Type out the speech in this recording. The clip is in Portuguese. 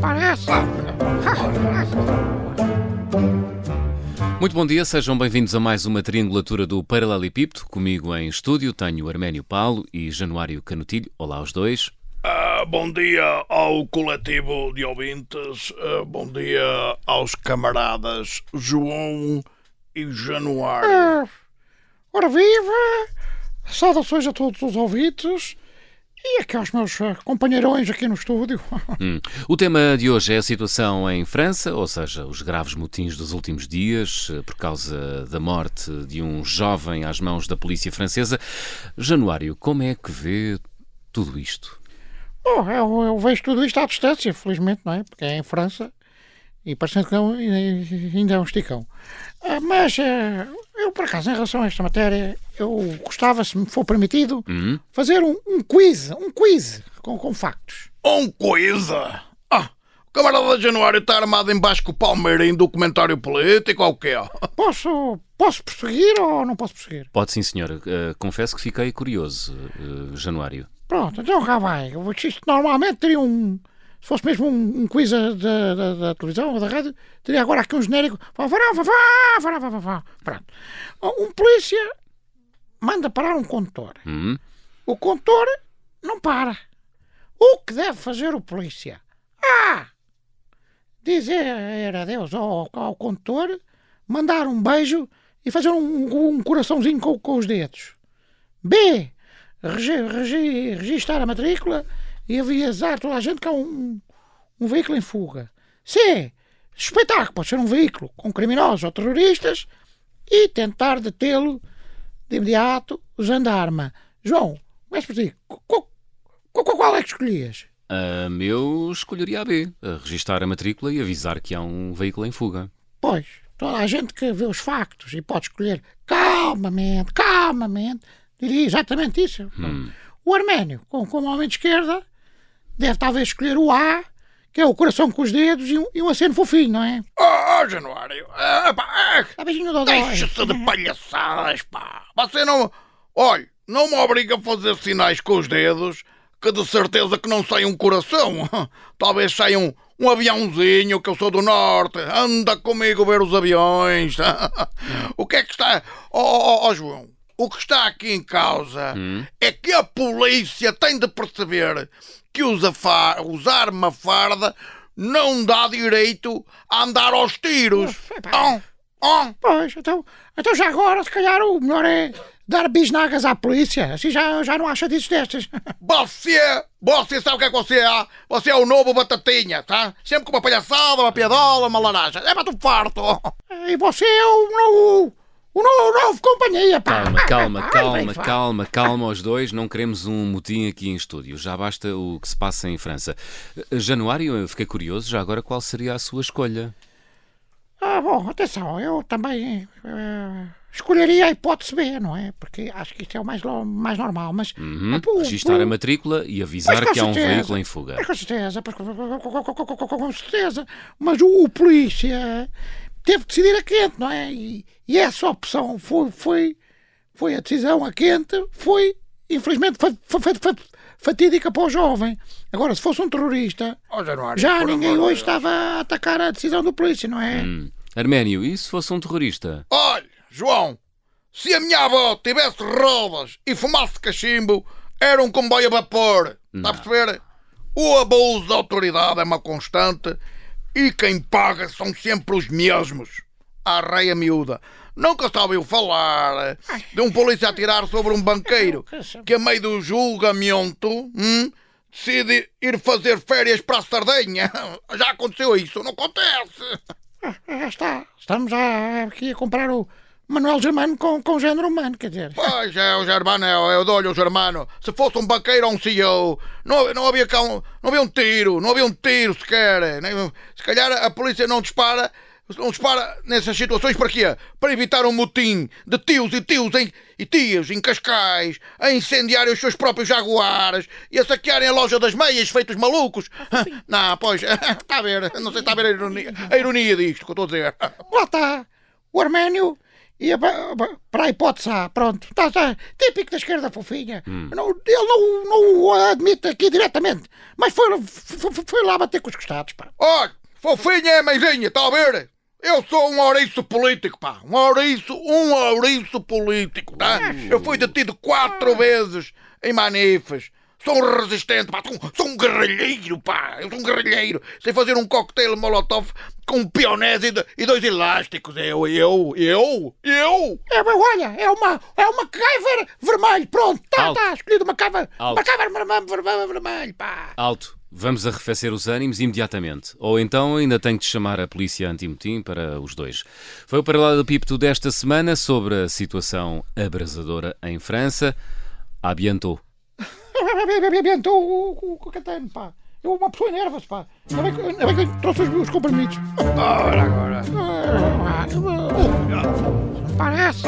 parece. Muito bom dia, sejam bem-vindos a mais uma triangulatura do Paralelepípedo. Comigo em estúdio tenho Arménio Paulo e Januário Canutilho. Olá aos dois. Ah, bom dia ao coletivo de ouvintes, ah, bom dia aos camaradas João e Januário. Ah, ora viva! Saudações a todos os ouvintes e aqui aos meus ah, companheirões aqui no estúdio. Hum. O tema de hoje é a situação em França, ou seja, os graves motins dos últimos dias eh, por causa da morte de um jovem às mãos da polícia francesa. Januário, como é que vê tudo isto? Oh, eu, eu vejo tudo isto à distância, felizmente, não é? Porque é em França e parecendo que é um- ainda é um esticão. Ah, mas ah, eu, por acaso, em relação a esta matéria, eu gostava, se me for permitido, Hum? fazer um, um quiz, um quiz com, com factos. Um coisa! Ah, o camarada Januário está armado em Basco Palmeirim do comentário político ou o quê? Posso, posso prosseguir ou não posso prosseguir? Pode sim, senhora. Eh, confesso que fiquei curioso, eh, Januário. Pronto, então cá vai. Isto normalmente teria um. Se fosse mesmo um, um quiz da, da, da- televisão ou da rádio, teria agora aqui um genérico. Vá, vá, vá, vá, vá, vá, vá, vá. Pronto. Um polícia manda parar um condutor. Hum? O condutor não para. O que deve fazer o polícia? A. Dizer adeus ao, ao condutor, mandar um beijo e fazer um, um coraçãozinho com, com os dedos. B. Regi, regi, registar a matrícula e avisar toda a gente que é um, um veículo em fuga. C. Suspeitar que pode ser um veículo com criminosos ou terroristas e tentar detê-lo de imediato usando a arma. João, começa por ti. Qual, é que escolhias? Ah, eu escolheria a B, a registar a matrícula e avisar que há um veículo em fuga. Pois, toda a gente que vê os factos e pode escolher calmamente, calmamente, diria exatamente isso. O Arménio, como, como homem de esquerda, deve talvez escolher o A, que é o coração com os dedos e um, e um aceno fofinho, não é? Ah, Januário, ah, pá, A beijinho do dói. deixa-se de palhaçadas, pá. Você não... Olha, não me obriga a fazer sinais com os dedos, que de certeza que não sai um coração. Talvez saia um, um aviãozinho, que eu sou do norte. Anda comigo ver os aviões. o que é que está... Ó oh, oh, João, o que está aqui em causa é que a polícia tem de perceber que usa fa- usar uma farda não dá direito a andar aos tiros. Oh, oh. Pois, então, então já agora, se calhar, o melhor é dar bisnagas à polícia. Assim já, já não há chatices destas. Você, você sabe o que é que você é? Você é o novo batatinha, tá? Sempre com uma palhaçada, uma piadola, uma laranja. É para tu farto. E você é o novo, o novo, novo companhia, pá. Calma, calma, calma, calma, calma aos dois. Não queremos um motim aqui em estúdio. Já basta o que se passa em França. Januário, eu fiquei curioso. Já agora, qual seria a sua escolha? Ah, bom, atenção, eu também eh, escolheria a hipótese B, não é? Porque acho que isto é o mais, mais normal, mas... Uhum. Registar pô, a matrícula e avisar que há um certeza. veículo em fuga. Mas com certeza, com- com- com- com certeza. Mas o, o polícia teve que decidir a quente, não é? E, e essa opção foi, foi, foi a decisão a quente, foi, infelizmente, fa- fa- fa- fatídica para o jovem. Agora, se fosse um terrorista, Oh, Januário, já ninguém hoje estava a atacar a decisão do polícia, não é? Hum. Arménio, e se fosse um terrorista? Olha, João, se a minha avó tivesse rodas e fumasse cachimbo, era um comboio a vapor. Está a perceber? O abuso da autoridade é uma constante e quem paga são sempre os mesmos. A reia miúda. Nunca se ouviu falar de um polícia a tirar sobre um banqueiro que, a meio do julgamento, hum, decide ir fazer férias para a Sardenha. Já aconteceu isso? Não acontece. Já está. Estamos já aqui a comprar o Manuel Germano com, com género humano, quer dizer. Pois é, o Germano, é, eu dou-lhe o Germano. Se fosse um banqueiro ou um CEO, não, não, havia cá um, não havia um tiro, não havia um tiro sequer. Nem- se calhar a polícia não dispara, não dispara nessas situações para quê? Para evitar um motim de tios e tios em, e tias em Cascais, a incendiarem os seus próprios jaguares e a saquearem a loja das meias, feitos malucos. Não, pois, está a ver, não sei se está a ver a ironia, a ironia disto que eu estou a dizer. Lá está. O Arménio pa- para a hipótese A, pronto. Tá, tá, típico da esquerda fofinha. Não, ele não, não o admite aqui diretamente, mas foi, foi, foi lá bater com os costados, pá. Olha, fofinha é meizinha, está a ver? Eu sou um ouriço político, pá. Um ouriço, um ouriço político, tá? Eu fui detido quatro vezes em manifas. Sou um resistente, pá. Sou, sou um guerrilheiro, pá. Eu sou um guerrilheiro. Sei fazer um coquetel molotov com pionés e, e dois elásticos. Eu, eu, eu, eu. É, mas olha, é uma, é uma MacGyver vermelho, pronto, tá, Alto. tá, escolhido uma Alto. MacGyver vermelho, pá. Alto, vamos arrefecer os ânimos imediatamente. Ou então ainda tenho de chamar a polícia anti-motim para os dois. Foi o Paralelo Pipto desta semana sobre a situação abrasadora em França. A bientôt. Abentou o, o, o catano, pá. Eu, uma pessoa enerva-se, pá. Ainda bem, que- ainda bem que eu trouxe os meus comprimidos. Ora, agora. Parece.